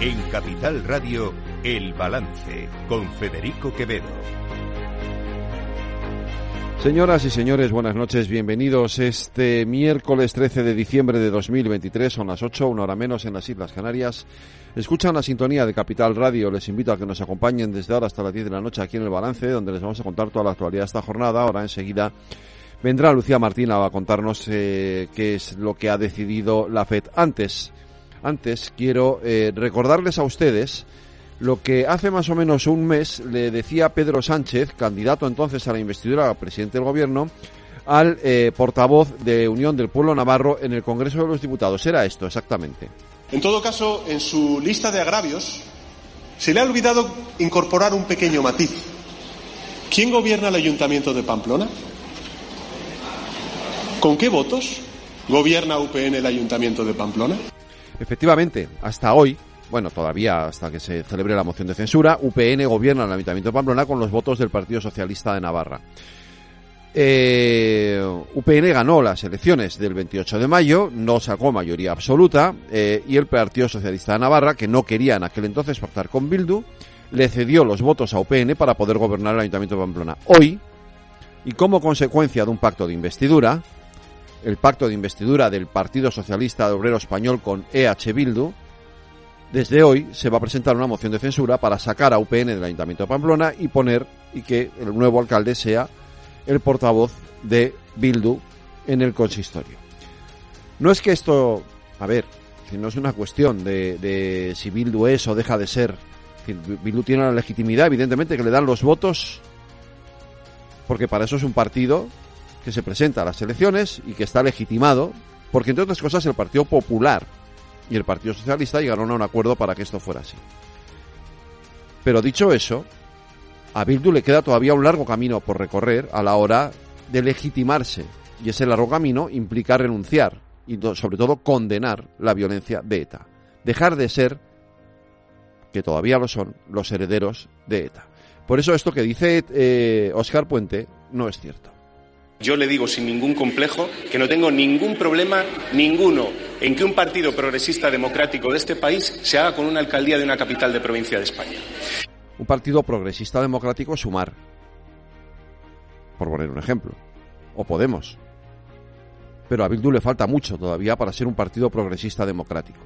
En Capital Radio, El Balance, con Federico Quevedo. Señoras y señores, buenas noches, bienvenidos este miércoles 13 de diciembre de 2023, son las 8, una hora menos en las Islas Canarias. Escuchan la sintonía de Capital Radio, les invito a que nos acompañen desde ahora hasta las 10 de la noche aquí en El Balance, donde les vamos a contar toda la actualidad de esta jornada. Ahora enseguida vendrá Lucía Martina a contarnos eh, qué es lo que ha decidido la FED. Antes, antes quiero eh, recordarles a ustedes lo que hace más o menos un mes le decía Pedro Sánchez, candidato entonces a la investidura presidente del gobierno, al eh, portavoz de Unión del Pueblo Navarro en el Congreso de los Diputados. Era esto, exactamente. En todo caso, en su lista de agravios se le ha olvidado incorporar un pequeño matiz. ¿Quién gobierna el Ayuntamiento de Pamplona? ¿Con qué votos gobierna UPN el Ayuntamiento de Pamplona? Efectivamente, hasta hoy, bueno, todavía hasta que se celebre la moción de censura, UPN gobierna el Ayuntamiento de Pamplona con los votos del Partido Socialista de Navarra. Eh, UPN ganó las elecciones del 28 de mayo, no sacó mayoría absoluta eh, y el Partido Socialista de Navarra, que no quería en aquel entonces pactar con Bildu, le cedió los votos a UPN para poder gobernar el Ayuntamiento de Pamplona. Hoy, y como consecuencia de un pacto de investidura, el pacto de investidura del Partido Socialista Obrero Español con EH Bildu, desde hoy se va a presentar una moción de censura para sacar a UPN del Ayuntamiento de Pamplona y poner y que el nuevo alcalde sea el portavoz de Bildu en el consistorio. No es que esto, a ver, no es una cuestión de, de si Bildu es o deja de ser. Bildu tiene la legitimidad, evidentemente, que le dan los votos, porque para eso es un partido que se presenta a las elecciones y que está legitimado, porque entre otras cosas el Partido Popular y el Partido Socialista llegaron a un acuerdo para que esto fuera así. Pero dicho eso, a Bildu le queda todavía un largo camino por recorrer a la hora de legitimarse. Y ese largo camino implica renunciar y sobre todo condenar la violencia de ETA. Dejar de ser, que todavía lo son, los herederos de ETA. Por eso esto que dice eh, Oscar Puente no es cierto. Yo le digo sin ningún complejo que no tengo ningún problema, ninguno, en que un partido progresista democrático de este país se haga con una alcaldía de una capital de provincia de España. Un partido progresista democrático es sumar, por poner un ejemplo, o Podemos. Pero a Bildu le falta mucho todavía para ser un partido progresista democrático.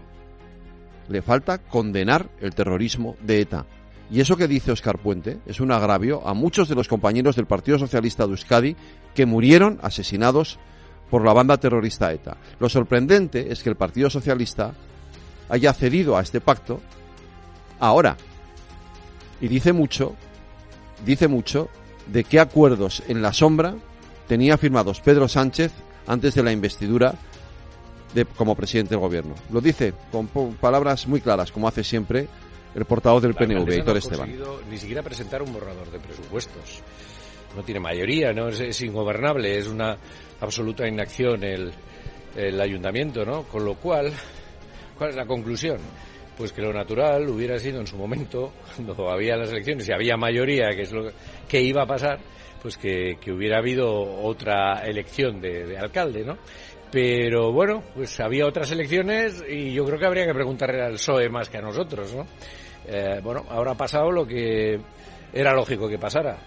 Le falta condenar el terrorismo de ETA, y eso que dice Oscar Puente es un agravio a muchos de los compañeros del Partido Socialista de Euskadi que murieron asesinados por la banda terrorista ETA. Lo sorprendente es que el Partido Socialista haya cedido a este pacto ahora. Y dice mucho, dice mucho de qué acuerdos en la sombra tenía firmados Pedro Sánchez antes de la investidura de, como presidente del gobierno. Lo dice con palabras muy claras, como hace siempre el portavoz del PNV, Héctor Esteban. Ni siquiera presentar un borrador de presupuestos. No tiene mayoría, no es, ingobernable, es una absoluta inacción el, el ayuntamiento, ¿no? Con lo cual, ¿cuál es la conclusión? Pues que lo natural hubiera sido en su momento, cuando había las elecciones y había mayoría, que es lo que iba a pasar, pues que, que hubiera habido otra elección de, de alcalde, ¿no? Pero bueno, pues había otras elecciones y yo creo que habría que preguntarle al PSOE más que a nosotros, ¿no? Eh, bueno, ahora ha pasado lo que era lógico que pasara.